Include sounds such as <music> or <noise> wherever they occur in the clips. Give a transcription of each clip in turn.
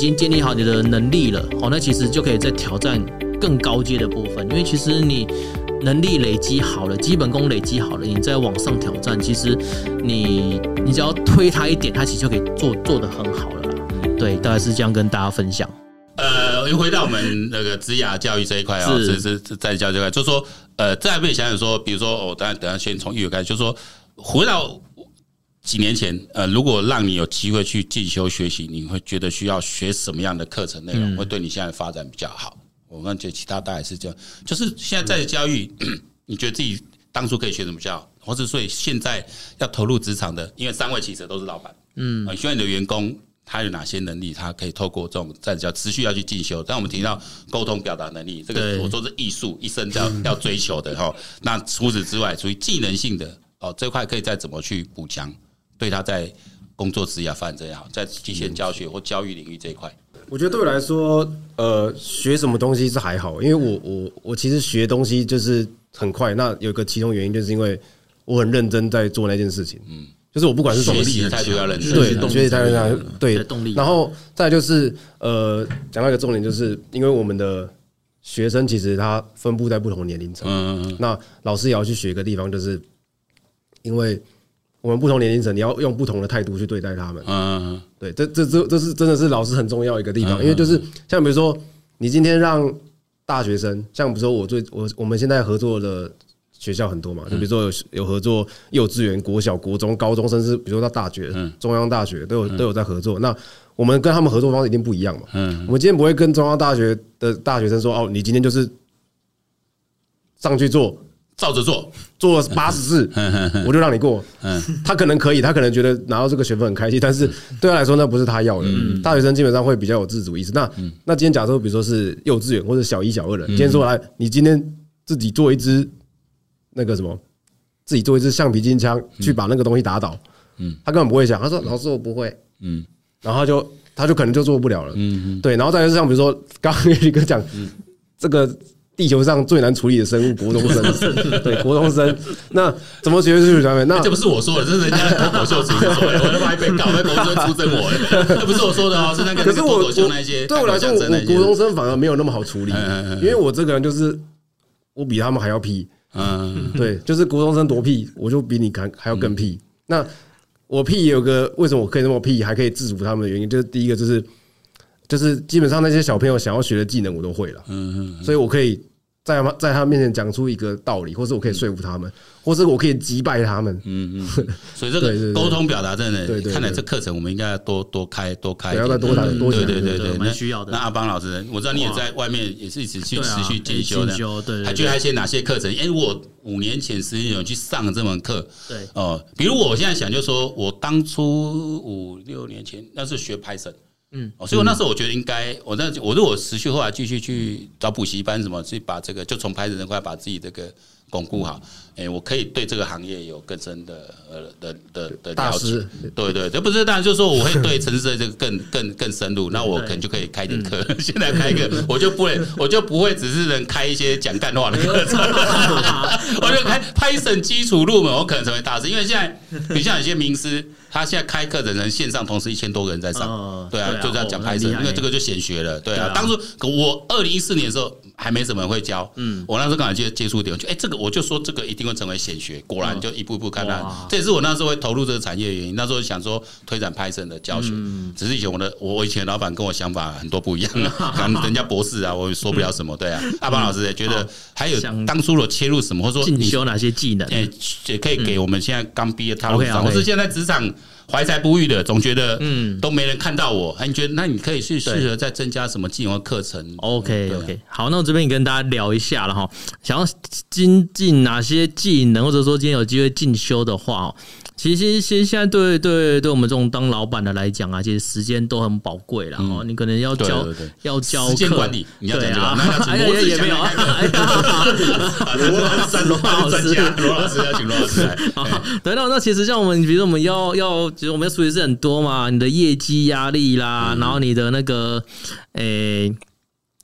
已经建立好你的能力了，哦，那其实就可以再挑战更高阶的部分，因为其实你能力累积好了，基本功累积好了，你再往上挑战，其实你你只要推他一点，他其实就可以做做得很好了啦。对，大概是这样跟大家分享。呃，又回到我们那个职涯教育这一块啊，是是是在教育这块，就是说，呃，再不想想说，比如说，我等下等下先从育儿开始，就是说，回到几年前，呃，如果让你有机会去进修学习，你会觉得需要学什么样的课程内容，会对你现在发展比较好？我们觉得其他大概是这样，就是现在在教育，<clears throat> 你觉得自己当初可以学什么比较好，或者所以现在要投入职场的，因为三位其实都是老板，嗯，希望你的员工。他有哪些能力？他可以透过这种在叫持续要去进修。但我们提到沟通表达能力，这个我说是艺术，一生要要追求的哈。那除此之外，属于技能性的哦，这块可以再怎么去补强，对他在工作职业发展也好，在机械教学或教育领域这一块，我觉得对我来说，呃，学什么东西是还好，因为我我我其实学东西就是很快。那有个其中原因，就是因为我很认真在做那件事情，嗯。就是我不管是什么力，态度要认真，对，学习态度要对动力。然后再就是呃，讲到一个重点，就是因为我们的学生其实他分布在不同年龄层，嗯嗯，那老师也要去学一个地方，就是因为我们不同年龄层，你要用不同的态度去对待他们，嗯，对，这这这这是真的是老师很重要一个地方，因为就是像比如说你今天让大学生，像比如说我最我我们现在合作的。学校很多嘛，就比如说有有合作幼稚园、国小、国中、高中，甚至比如说到大学、中央大学都有都有在合作。那我们跟他们合作方式一定不一样嘛。嗯，我们今天不会跟中央大学的大学生说：“哦，你今天就是上去做，照着做，做八十次，<laughs> 我就让你过。”嗯，他可能可以，他可能觉得拿到这个学分很开心，但是对他来说那不是他要的。大学生基本上会比较有自主意识。那那今天假设比如说是幼稚园或者小一、小二的，今天说来，你今天自己做一支。那个什么，自己做一支橡皮筋枪去把那个东西打倒，嗯，他根本不会想，他说老师我不会，嗯，然后他就他就可能就做不了了，嗯，对，然后再就是像比如说刚刚 <laughs> 一个讲，这个地球上最难处理的生物国中生，<laughs> 对，国中生，那怎么学数学上面？那这不是我说的，这是人家脱口秀主持人说的，我他妈被搞，那国中生出征我，这 <laughs> 不是我说的哦，是那个可是我我对我来说，我国中生反而没有那么好处理，因为我这个人就是我比他们还要屁。嗯，对，就是国中生多屁，我就比你还还要更屁。那我屁也有个为什么我可以那么屁，还可以制服他们的原因，就是第一个就是就是基本上那些小朋友想要学的技能我都会了，嗯嗯，所以我可以。在他在他面前讲出一个道理，或是我可以说服他们，或是我可以击败他们。嗯嗯。<laughs> 所以这个沟通表达真的，看来这课程我们应该要多多开多开，要再多谈多讲。对对对对，蛮需要的。那阿邦老师，我知道你也在外面也是一直去持续进修的，对。还觉得还些哪些课程？哎，我五年前、十年前去上了这门课，对哦。比如我现在想，就是说我当初五六年前那是学 Python。嗯，所以我那时候我觉得应该，我那我如果持续后来继续去找补习班什么，去把这个就从拍子这块把自己这个巩固好，哎，我可以对这个行业有更深的呃的的的了解。对对，这不是当然就是说我会对城市的这个更 <laughs> 更更深入，那我可能就可以开点课。<laughs> 现在开课，我就不会我就不会只是能开一些讲干话的课程，<laughs> 我就开 Python 基础入门，我可能成为大师。因为现在你像有些名师。他现在开课的人线上同时一千多个人在上，对啊，就这样讲拍摄，因为这个就显学了，对啊。当初我二零一四年的时候还没什么人会教，嗯，我那时候刚好接接触点，就哎，这个我就说这个一定会成为显学，果然就一步一步看到，这也是我那时候会投入这个产业的原因。那时候想说推展 Python 的教学，只是以前我的我我以前老板跟我想法很多不一样，可能人家博士啊，我也说不了什么，<laughs> 对啊。阿邦老师也觉得还有当初的切入什么，或者说进修哪些技能，哎，也可以给我们现在刚毕业踏入职场，或是现在职场。怀才不遇的，总觉得嗯。都没人看到我，哎，你觉得那你可以去适合再增加什么技能课程？OK OK，好，那我这边也跟大家聊一下了哈，想要精进哪些技能，或者说今天有机会进修的话。其实现在对对对我们这种当老板的来讲啊，其实时间都很宝贵了哦。你可能要教要教时间管理，你要讲这个，<laughs> 哎呀也没有啊。<laughs> 罗老师，罗老师，罗老师 <laughs> 要请罗老师来。对，那那其实像我们，比如说我们要要，其实我们要处理是很多嘛，你的业绩压力啦，然后你的那个诶。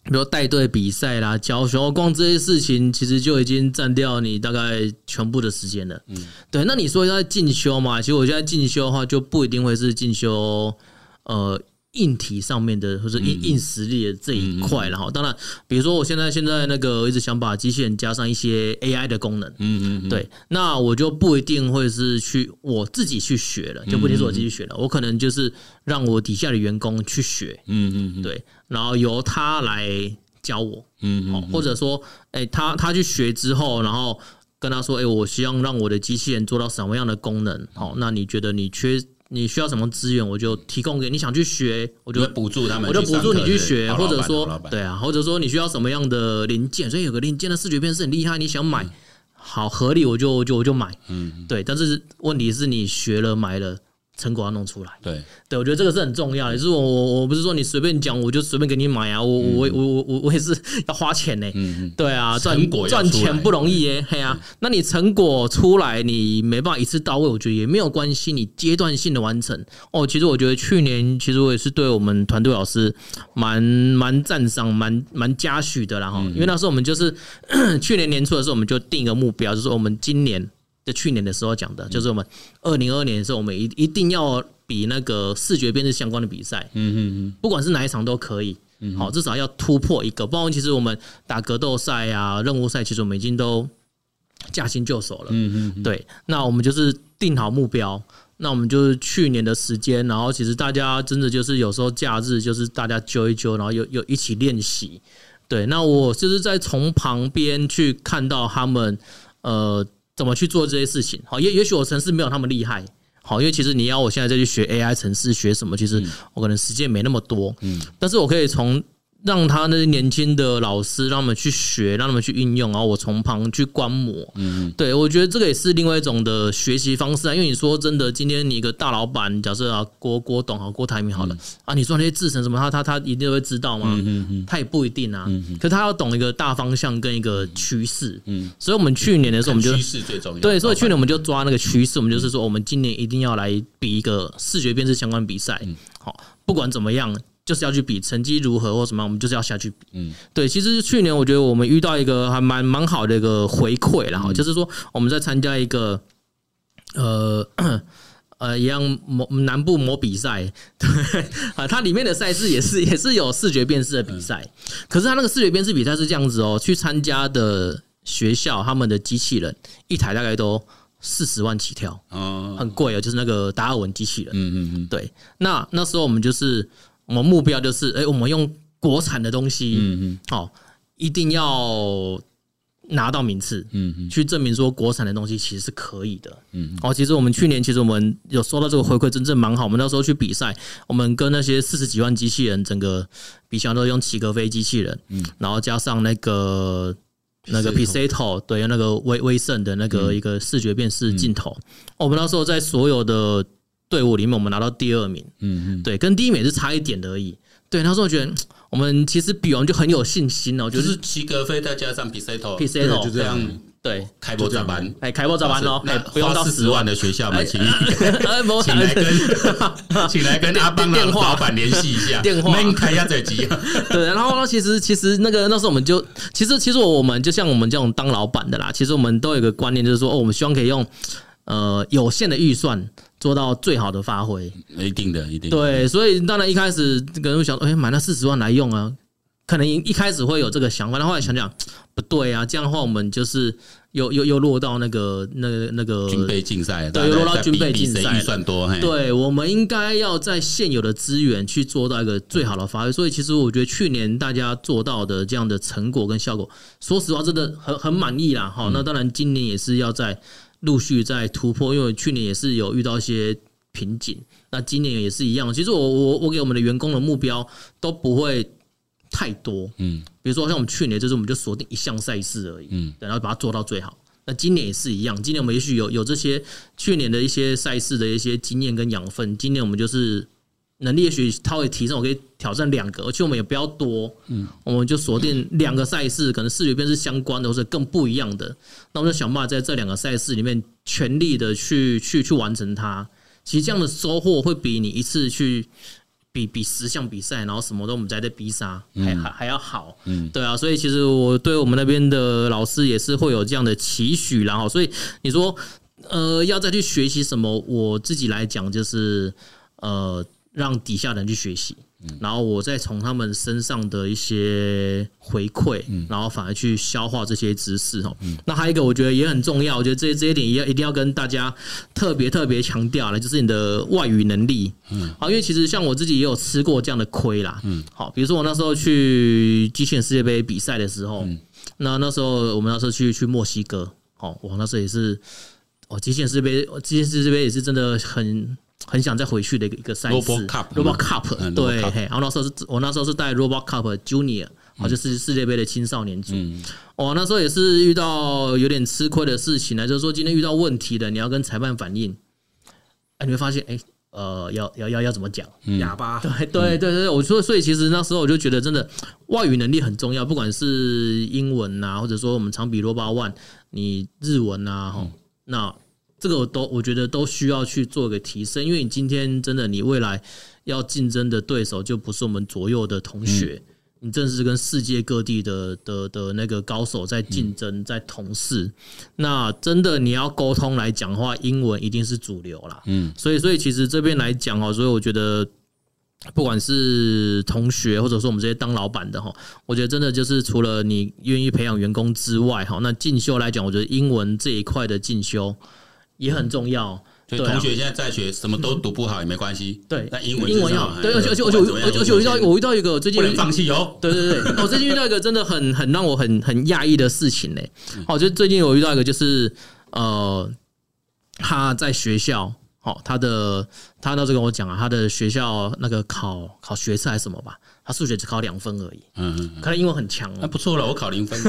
比如带队比赛啦、教学，光这些事情其实就已经占掉你大概全部的时间了。嗯，对。那你说要进修嘛？其实我觉得进修的话，就不一定会是进修呃硬体上面的或者硬硬实力的这一块，然后当然，比如说我现在现在那个一直想把机器人加上一些 AI 的功能，嗯嗯，对，那我就不一定会是去我自己去学了，就不一定是我自己学了，我可能就是让我底下的员工去学，嗯嗯，对，然后由他来教我，嗯嗯，或者说，哎，他他去学之后，然后跟他说，哎，我希望让我的机器人做到什么样的功能，好，那你觉得你缺？你需要什么资源，我就提供给你。想去学，我就补助他们，我就补助你去学，或者说，对啊，或者说你需要什么样的零件，所以有个零件的视觉辨识很厉害，你想买，好合理，我就就我就买，嗯，对。但是问题是你学了买了。成果要弄出来，对对，我觉得这个是很重要的。就是我我我不是说你随便讲，我就随便给你买啊，我我我我我我也是要花钱呢。嗯，对啊，赚赚钱不容易耶，嘿啊。那你成果出来，你没办法一次到位，我觉得也没有关系，你阶段性的完成。哦，其实我觉得去年其实我也是对我们团队老师蛮蛮赞赏、蛮蛮嘉许的啦哈。因为那时候我们就是 <coughs> 去年年初的时候，我们就定一个目标，就是我们今年。在去年的时候讲的，就是我们二零二二年的时候，我们一一定要比那个视觉辨识相关的比赛，嗯嗯嗯，不管是哪一场都可以，好，至少要突破一个。不然其实我们打格斗赛啊、任务赛，其实我们已经都驾轻就熟了，嗯嗯，对。那我们就是定好目标，那我们就是去年的时间，然后其实大家真的就是有时候假日就是大家揪一揪，然后又又一起练习，对。那我就是在从旁边去看到他们，呃。怎么去做这些事情？好，也也许我城市没有他们厉害，好，因为其实你要我现在再去学 AI 城市学什么，其实我可能时间没那么多，嗯，但是我可以从。让他那些年轻的老师，让他们去学，让他们去运用，然后我从旁去观摩。嗯，对，我觉得这个也是另外一种的学习方式啊。因为你说真的，今天你一个大老板，假设啊郭郭董好郭台铭好了啊，你说那些制程什么，他他他一定会知道吗？嗯嗯，他也不一定啊。嗯，可他要懂一个大方向跟一个趋势。嗯，所以我们去年的时候，我们就趋势最重要。对，所以去年我们就抓那个趋势，我们就是说，我们今年一定要来比一个视觉辨识相关比赛。好，不管怎么样。就是要去比成绩如何或什么，我们就是要下去比。嗯，对，其实去年我觉得我们遇到一个还蛮蛮好的一个回馈，然后就是说我们在参加一个呃 <coughs> 呃一样模南部模比赛，<laughs> 对啊，它里面的赛事也是也是有视觉辨识的比赛，可是它那个视觉辨识比赛是这样子哦，去参加的学校他们的机器人一台大概都四十万起跳，哦，很贵哦，就是那个达尔文机器人，嗯嗯嗯，对，那那时候我们就是。我们目标就是，哎，我们用国产的东西，嗯嗯，好，一定要拿到名次，嗯嗯，去证明说国产的东西其实是可以的，嗯，哦，其实我们去年其实我们有收到这个回馈，真正蛮好。我们那时候去比赛，我们跟那些四十几万机器人，整个比赛都用齐格飞机器人，嗯，然后加上那个那个 Pisato，对，那个威威盛的那个一个视觉辨识镜头，我们那时候在所有的。队伍里面，我们拿到第二名，嗯嗯，对，跟第一名是差一点而已。对，那时候我觉得我们其实比完就很有信心哦，就是及格飞再加上 Pisato，Pisato 就这样，对，开播早班，哎，开波早班哦，哎，不用到十万的学校嘛，请 <laughs> 请来跟 <laughs> 请来跟阿邦的老板联系一下，<laughs> 电话开一下嘴机。对，然后呢，其实其实那个那时候我们就，其实其实我们就像我们这种当老板的啦，其实我们都有一个观念，就是说，哦，我们希望可以用。呃，有限的预算做到最好的发挥，一定的，一定的。对，所以当然一开始可能会想，哎，买那四十万来用啊，可能一一开始会有这个想法，但后来想想不对啊，这样的话我们就是又又又落到那个那个那个军备竞赛，对，又落到军备竞赛，预算多。对，我们应该要在现有的资源去做到一个最好的发挥。所以其实我觉得去年大家做到的这样的成果跟效果，说实话真的很很满意啦。好，那当然今年也是要在。陆续在突破，因为去年也是有遇到一些瓶颈，那今年也是一样。其实我我我给我们的员工的目标都不会太多，嗯，比如说像我们去年就是我们就锁定一项赛事而已，嗯，然后把它做到最好。那今年也是一样，今年我们也许有有这些去年的一些赛事的一些经验跟养分，今年我们就是。能力也许稍微提升，我可以挑战两个，而且我们也不要多，嗯，我们就锁定两个赛事，可能视觉辨是相关的或者更不一样的，那我们就想办法在这两个赛事里面全力的去去去完成它。其实这样的收获会比你一次去比比十项比赛，然后什么都我们在这逼杀还还还要好，嗯，对啊，所以其实我对我们那边的老师也是会有这样的期许，然后所以你说呃要再去学习什么，我自己来讲就是呃。让底下人去学习。然后我再从他们身上的一些回馈，然后反而去消化这些知识哦。那还有一个我觉得也很重要，我觉得这这一点也一定要跟大家特别特别强调了，就是你的外语能力。嗯，好，因为其实像我自己也有吃过这样的亏啦。嗯，好，比如说我那时候去机器人世界杯比赛的时候，那那时候我们那时候去去墨西哥，哦，我那时候也是，哦，机器人世界杯，机器人世界杯也是真的很。很想再回去的一个一个赛事，Robot Cup，对，然后那时候是我那时候是带 Robot Cup Junior，好，就是世界杯的青少年组。哦，那时候也是遇到有点吃亏的事情呢，就是说今天遇到问题的，你要跟裁判反映，哎，你会发现，哎，呃，要要要要怎么讲？哑巴。对对对对，我说，所以其实那时候我就觉得，真的外语能力很重要，不管是英文呐，或者说我们常比 Robot One，你日文呐，哈，那。这个我都我觉得都需要去做个提升，因为你今天真的你未来要竞争的对手就不是我们左右的同学，你正是跟世界各地的的的那个高手在竞争，在同事。那真的你要沟通来讲的话，英文一定是主流啦。嗯，所以所以其实这边来讲哦，所以我觉得不管是同学或者说我们这些当老板的哈，我觉得真的就是除了你愿意培养员工之外哈，那进修来讲，我觉得英文这一块的进修。也很重要，所以同学现在在学，什么都读不好也没关系。对，那英文英文要对，而且而且而且而且我遇到我遇到一个最近不能放弃哦。对 <laughs> 对对，我最近遇到一个真的很 <laughs> 很让我很很讶异的事情嘞。哦，就最近我遇到一个就是呃，他在学校，哦，他的他那时候跟我讲啊，他的学校那个考考学测还是什么吧。他数学只考两分而已，嗯，嗯，可能英文很强，那不错了，我考零分。<laughs>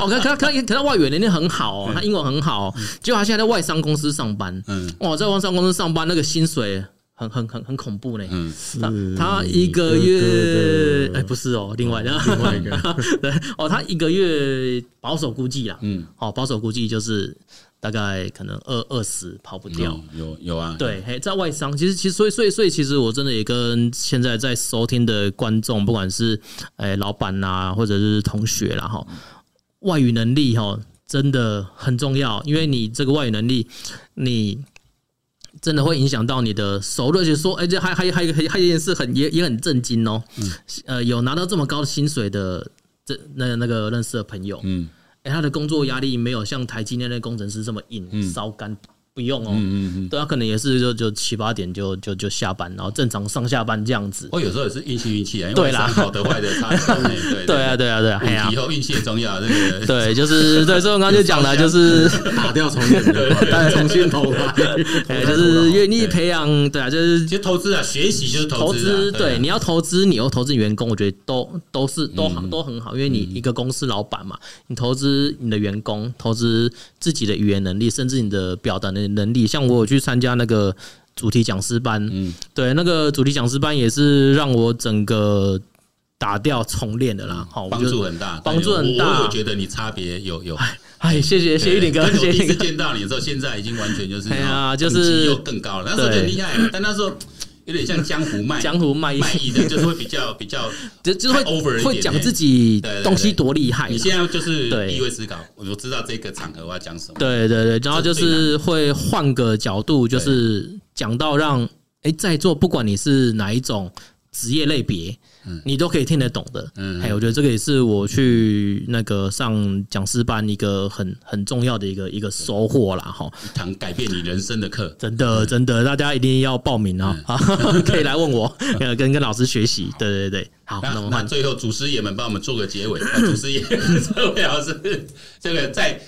哦，可可可可他外语能力很好，他英文很好，结果他现在在外商公司上班，嗯，哇，在外商公司上班那个薪水很很很很恐怖呢，嗯，他一个月，哎，不是哦，另外的另外一个，<laughs> 对，哦，他一个月保守估计啦，嗯，哦，保守估计就是。大概可能二二十跑不掉，有有，有啊，对，嘿，在外商，其实其实所以所以所以其实我真的也跟现在在收听的观众，不管是哎老板呐，或者是同学啦哈，外语能力哈真的很重要，因为你这个外语能力，你真的会影响到你的收入。而且说，哎，这还还还还有还有一件事很也也很震惊哦，嗯呃，有拿到这么高的薪水的这那那个认识的朋友，嗯。哎，他的工作压力没有像台积电的工程师这么硬，烧干。不用哦，嗯嗯嗯，对啊，可能也是就就七八点就就就下班，然后正常上下班这样子。我有时候也是运气运气啊，对啦，好的坏的差。对对啊对啊对啊，以后运气也重要。这个对，就是对，所以我刚刚就讲了，就是打掉重练，<laughs> 重新投来，就是愿意培养，对啊，就是其实投资啊，学习就是投资。对，你要投资，你又投资员工，我觉得都都是都好都很好，因为你一个公司老板嘛，你投资你的员工，投资自己的语言能力，甚至你的表达能力。能力，像我有去参加那个主题讲师班，嗯，对，那个主题讲师班也是让我整个打掉重练的啦，好，帮助很大，帮助很大。我有觉得你差别有有，哎，谢谢谢玉林哥，谢谢。第一次见到你的时候，现在已经完全就是，哎呀，就是又更高了，那时候很厉害，但那时候。有点像江湖卖江湖卖卖艺的，就是会比较 <laughs> 比较，就就会 over 会讲自己东西多厉害。你现在就是对，预位思考，我就知道这个场合我要讲什么。对对对，然后就是会换个角度，就是讲到让哎在座不管你是哪一种职业类别。你都可以听得懂的，嗯，哎，我觉得这个也是我去那个上讲师班一个很很重要的一个一个收获啦。哈，一堂改变你人生的课，真的真的，大家一定要报名啊，<laughs> 可以来问我，跟跟老师学习，对对对，好，那我们最后祖师爷们帮我们做个结尾，祖师爷这位老师，这个在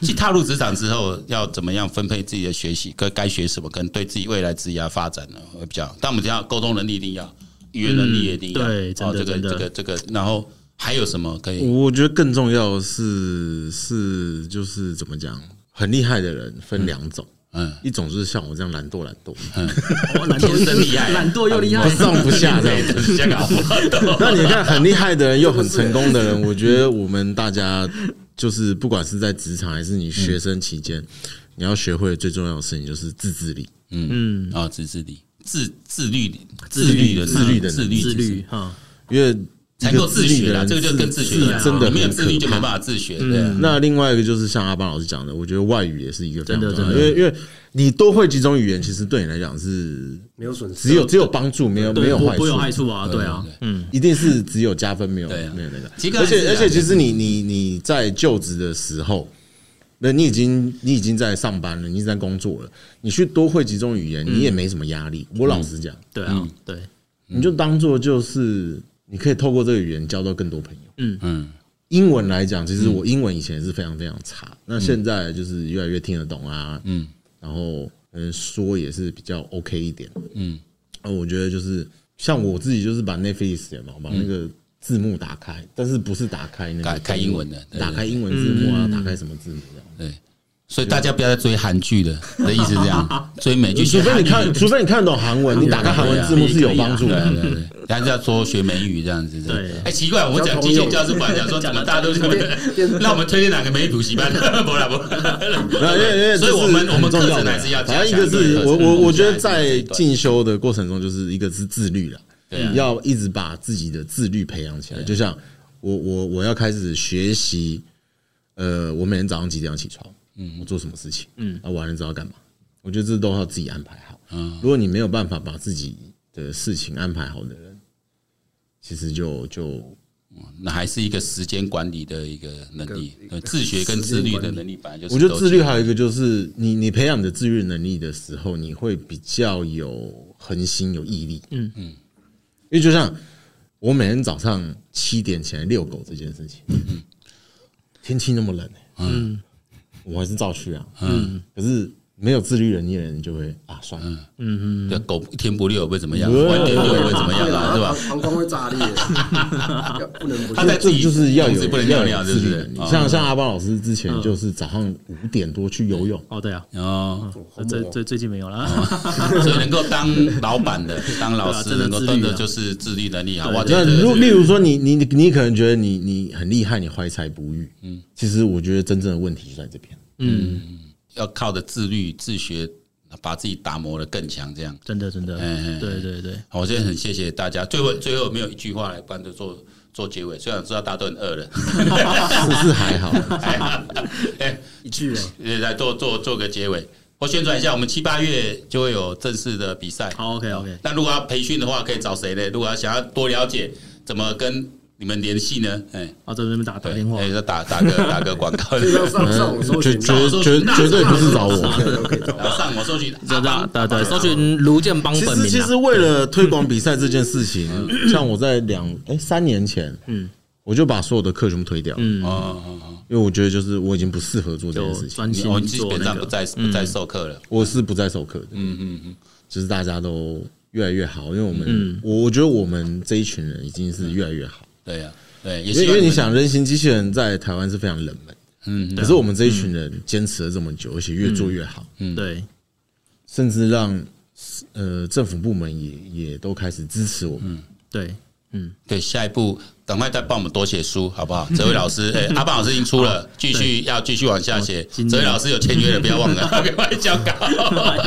去踏入职场之后，要怎么样分配自己的学习，该该学什么，跟对自己未来职业发展呢，会比较，但我们讲沟通能力一定要。语言能力也一定要，对，哦，这个这个这个，然后还有什么可以？我觉得更重要的是是就是怎么讲，很厉害的人分两种，嗯，一种就是像我这样懒惰懒惰，嗯，懒惰真厉害，懒惰又厉害，不上不下这样。子。<laughs> 那你看很厉害的人又很成功的人，我觉得我们大家就是不管是在职场还是你学生期间，你要学会最重要的事情就是自制力，嗯。嗯，啊，自制力。自自律，自律的自律的自律自律哈，因为才够自学的，这个就跟自学一样，真的没有自律就没办法自学。对，那另外一个就是像阿邦老师讲的，我觉得外语也是一个非常重要的，因为因为你多会几种语言，其实对你来讲是没有损失，只有只有帮助，没有没有坏处，不有害处啊，对啊，嗯，一定是只有加分，没有没有那个。而且而且，其实你你你在就职的时候。那你已经你已经在上班了，你已经在工作了，你去多会几种语言，你也没什么压力。我老实讲，对啊，对，你就当做就是你可以透过这个语言交到更多朋友。嗯嗯，英文来讲，其实我英文以前是非常非常差，那现在就是越来越听得懂啊。嗯，然后嗯说也是比较 OK 一点。嗯，那我觉得就是像我自己就是把 Netflix 嘛，把那个。字幕打开，但是不是打开那个开英文的，打开英文字幕啊，打开什么字幕这样？对，所以大家不要再追韩剧了的意思这样，<laughs> 追美剧。除非你看，除非你看懂韩文，你打开韩文字幕是有帮助的。对对对，但是要说学美语这样子。对，哎，奇怪，我们讲机械教室，不然讲说怎么大家都是那我们推荐哪个美语补习班？<laughs> 不啦不，啦因为所以我们我们重要的还是要。反正一个是我我我觉得在进修的过程中，就是一个是自律了。要一直把自己的自律培养起来，就像我我我要开始学习，呃，我每天早上几点要起床，嗯，我做什么事情，嗯，啊，晚上知道干嘛，我觉得这都要自己安排好。嗯，如果你没有办法把自己的事情安排好的人，其实就就那还是一个时间管理的一个能力，自学跟自律的能力本来就是。我觉得自律还有一个就是，你你培养你的自律能力的时候，你会比较有恒心、有毅力。嗯。嗯。因为就像我每天早上七点起来遛狗这件事情，天气那么冷，嗯，我还是照去啊，嗯，可是。没有自律能力的人就会啊，算了，嗯嗯，这狗一天不遛会怎么样？晚点遛会怎么样啊？是吧？膀胱会炸裂，不能不。他在自己就是要有不能尿尿，是不是？像像阿邦老师之前就是早上五点多去游泳。哦，对啊，哦，最最最近没有了。<laughs> 所以能够当老板的、当老师能够真的就是自律能力好。哇，那如例如说，你你你可能觉得你你很厉害，你怀才不遇。嗯，其实我觉得真正的问题就在这边。嗯。要靠着自律自学，把自己打磨的更强，这样真的真的，嗯，对对对，我真的很谢谢大家。最后最后没有一句话来帮着做做结尾，虽然知道大家都很饿了，是是还好，还好，<laughs> 哎，一句哎，来做做做个结尾，我宣传一下，我们七八月就会有正式的比赛。好，OK OK。那如果要培训的话，可以找谁呢？如果要想要多了解怎么跟。你们联系呢？哎，啊，在这边打打电话，哎，要打打个 <laughs> 打个广告，<laughs> 上网搜寻，绝绝绝对不是 <laughs> 找我，上网搜寻，对对对，搜寻卢建邦本名。其实为了推广比赛这件事情，像我在两哎三年前，嗯，我就把所有的课全部推掉，嗯。因为我觉得就是我已经不适合做这件事情，我基本上不再不再授课了，我是不再授课的，嗯嗯嗯，就是大家都越来越好，因为我们我我觉得我们这一群人已经是越来越好。对呀，对，因为因为你想，人形机器人在台湾是非常冷门，嗯，可是我们这一群人坚持了这么久，而且越做越好，嗯，对，甚至让呃政府部门也也都开始支持我们，对，嗯，对，下一步赶快再帮我们多写书，好不好？<laughs> 哲维老师，<laughs> 哎，阿邦老师已经出了，继续要继续往下写，哲维老师有签约的，不要忘了，赶快交稿，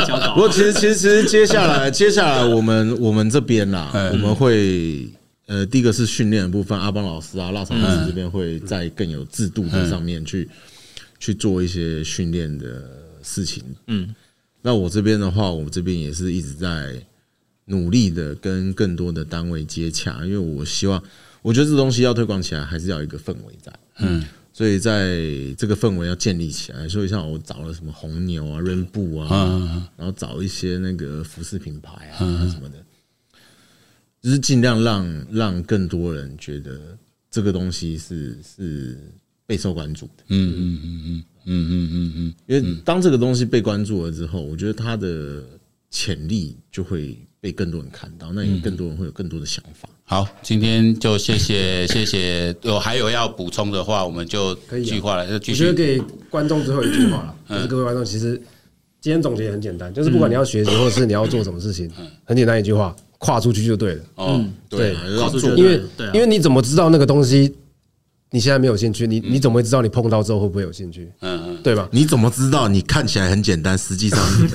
交稿。不过其实其实其实接下来接下来我们我们这边呐，我们会。呃，第一个是训练的部分，阿邦老师啊，辣肠老师这边会在更有制度的上面去去做一些训练的事情。嗯，那我这边的话，我这边也是一直在努力的跟更多的单位接洽，因为我希望，我觉得这东西要推广起来，还是要有一个氛围在。嗯，所以在这个氛围要建立起来，所以像我找了什么红牛啊、润步啊，然后找一些那个服饰品牌啊什么的。就是尽量让让更多人觉得这个东西是是备受关注的，嗯嗯嗯嗯嗯嗯嗯嗯，因为当这个东西被关注了之后，我觉得它的潜力就会被更多人看到，那也更多人会有更多的想法。好，今天就谢谢谢谢，有还有要补充的话，我们就句话了，就继续。我觉得给观众最后一句话了，就是各位观众，其实今天总结很简单，就是不管你要学习或者是你要做什么事情，很简单一句话。跨出去就对了。嗯，对，跨出去，因为因为你怎么知道那个东西你现在没有兴趣？你你怎么会知道你碰到之后会不会有兴趣？嗯嗯，对吧？你怎么知道你看起来很简单，实际上是？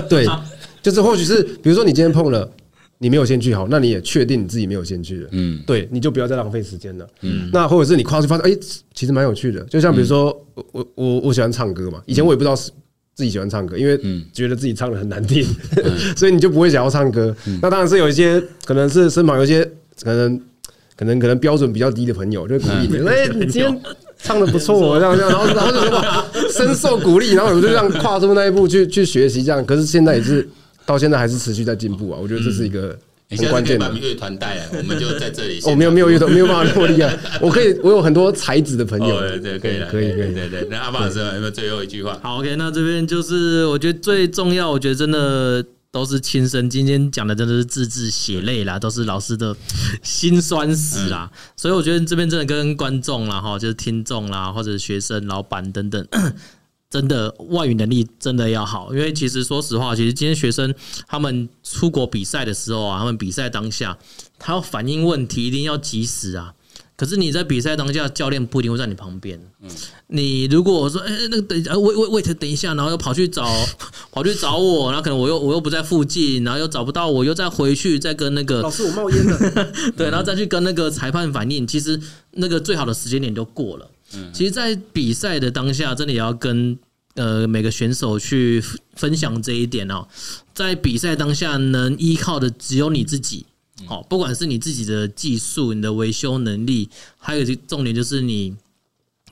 <laughs> 对，就是或许是比如说你今天碰了，你没有兴趣，好，那你也确定你自己没有兴趣了，嗯，对，你就不要再浪费时间了，嗯，那或者是你跨出去发现，哎，其实蛮有趣的，就像比如说，我我我喜欢唱歌嘛，以前我也不知道是自己喜欢唱歌，因为觉得自己唱的很难听，<laughs> 所以你就不会想要唱歌。那当然是有一些可能是身旁有一些可能可能可能标准比较低的朋友，就会鼓励你，哎，你今天唱的不错，这 <laughs> 样这样，然后然后就什么深受鼓励，然后我就这样跨出那一步去去学习，这样。可是现在也是。到现在还是持续在进步啊！我觉得这是一个很关键的。把乐团带来，我们就在这里。<laughs> 哦，没有没有乐团，没有办法那么厉害。我可以，我有很多才子的朋友。对对，可以可以可以。对对，那阿爸老师有没有最后一句话？好，OK，那这边就是我觉得最重要，我觉得真的都是亲身，今天讲的真的是字字血泪啦，都是老师的 <laughs> 辛酸史啦。所以我觉得这边真的跟观众啦，哈，就是听众啦，或者学生、老板等等。真的外语能力真的要好，因为其实说实话，其实今天学生他们出国比赛的时候啊，他们比赛当下，他要反映问题一定要及时啊。可是你在比赛当下，教练不一定会在你旁边。嗯，你如果我说，哎，那个等，呃，wait wait 等一下，然后又跑去找，<laughs> 跑去找我，然后可能我又我又不在附近，然后又找不到我，又再回去再跟那个老师我冒烟了，<laughs> 对，然后再去跟那个裁判反映，其实那个最好的时间点就过了。其实，在比赛的当下，真的也要跟呃每个选手去分享这一点哦。在比赛当下，能依靠的只有你自己。好，不管是你自己的技术、你的维修能力，还有重点就是你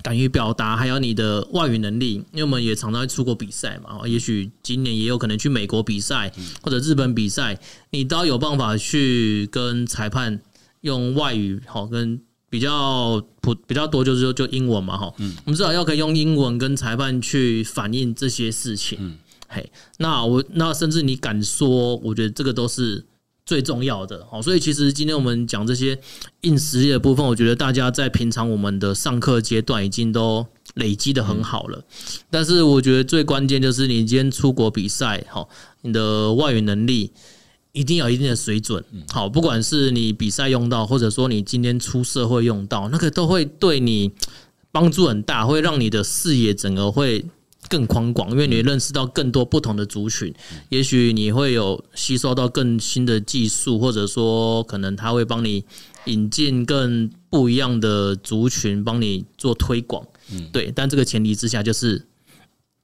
敢于表达，还有你的外语能力。因为我们也常常会出国比赛嘛，也许今年也有可能去美国比赛或者日本比赛，你都要有办法去跟裁判用外语好跟。比较普比较多就是说就英文嘛哈，嗯，我们至少要可以用英文跟裁判去反映这些事情，嗯，嘿，那我那甚至你敢说，我觉得这个都是最重要的，好，所以其实今天我们讲这些硬实力的部分，我觉得大家在平常我们的上课阶段已经都累积的很好了，但是我觉得最关键就是你今天出国比赛，哈，你的外语能力。一定要有一定的水准，好，不管是你比赛用到，或者说你今天出社会用到，那个都会对你帮助很大，会让你的视野整个会更宽广，因为你认识到更多不同的族群，也许你会有吸收到更新的技术，或者说可能他会帮你引进更不一样的族群，帮你做推广，对，但这个前提之下就是。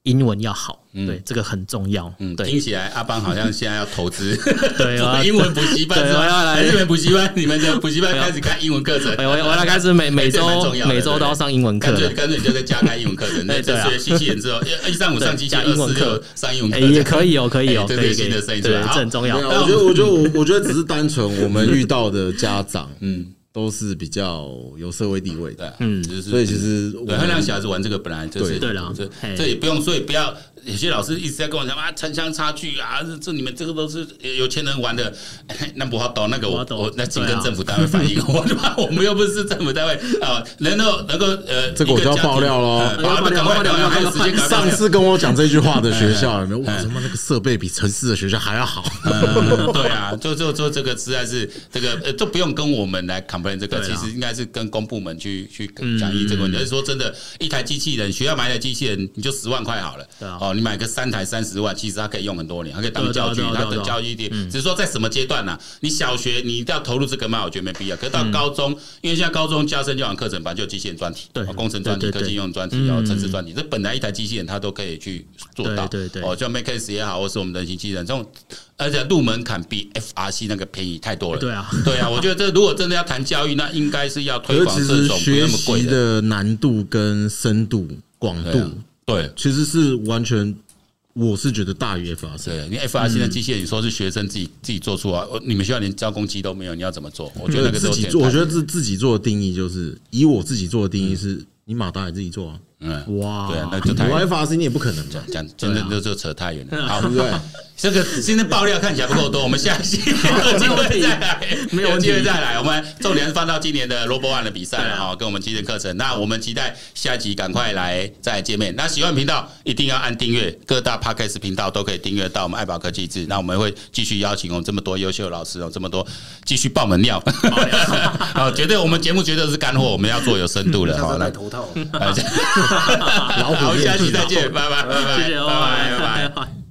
英文要好，对，这个很重要。嗯，对，听起来阿邦好像现在要投资，<laughs> 对，<laughs> 英文补习班是吧？要来。日本补习班，你们的补习班开始开英文课程，我我要开始每每周 <laughs> 每周都要上英文课，干脆你就在家开英文课程。对对，学机器人之后，一三五上机器人，二四六上英文课，也可以哦，可以哦，可以新的声音出来，这很重要。我觉得，我觉得，我我觉得只是单纯我们遇到的家长，嗯。都是比较有社会地位的，嗯，就是所以其实我们让小孩子玩这个本来就是对了，这这也不用，所以不要有些老师一直在跟我讲啊，城乡差距啊，这这你们这个都是有钱人玩的，<laughs> 那不好懂，那个我我那请跟政府单位反映，<laughs> 我我们又不是政府单位。啊，能够能够呃，这个我就要爆料喽，爆料爆料，还有时间。上次跟我讲这句话的学校，有没有哇，什么那个设备比城市的学校还要好？对啊，<laughs> 就就就这个实在是这个呃，都不用跟我们来 complain 这个其实应该是跟公部门去去讲议这个问题。就是说，真的，一台机器人学校买一台机器人，你就十万块好了。哦，你买个三台三十万，其实它可以用很多年，它可以当教具，它的教育点。只是说在什么阶段呢？你小学你一定要投入这个嘛？我觉得没必要。可是到高中，因为现在高中加深教养课程本来就有机器人专题，对，工程专题、科技应用专题，然后程式专题。这本来一台机器人它都可以去做到。对对哦，叫 Makex 也好，或是我们人形机器人这种。而且入门槛比 FRC 那个便宜太多了。对啊，对啊，我觉得这如果真的要谈教育，那应该是要推广这种不那么贵的难度跟深度广度。对，其实是完全，我是觉得大于 FRC。对，因为 FRC 的机械，你说是学生自己自己做出来，你们学校连交工机都没有，你要怎么做？我觉得自己做，我觉得自自己做的定义就是，以我自己做的定义是，你马达也自己做啊。嗯，哇，对啊，那就太 FRC 你也不可能讲讲，真的就就扯太远了，好，对不对？这个今天爆料看起来不够多，我们下期有机会再来，<laughs> 没有机会再来。我们重点是放到今年的 ROBO ONE 的比赛了哈，跟我们今天课程。那我们期待下集赶快来再来见面。那喜欢频道一定要按订阅，各大 Podcast 频道都可以订阅到我们爱宝科技志。那我们会继续邀请我们这么多优秀的老师哦，这么多继续爆门尿，<laughs> 好，绝对我们节目绝对是干货，我们要做有深度的。<laughs> 好，来头套，好，下期再见，拜拜，拜拜，谢谢，拜拜，拜拜。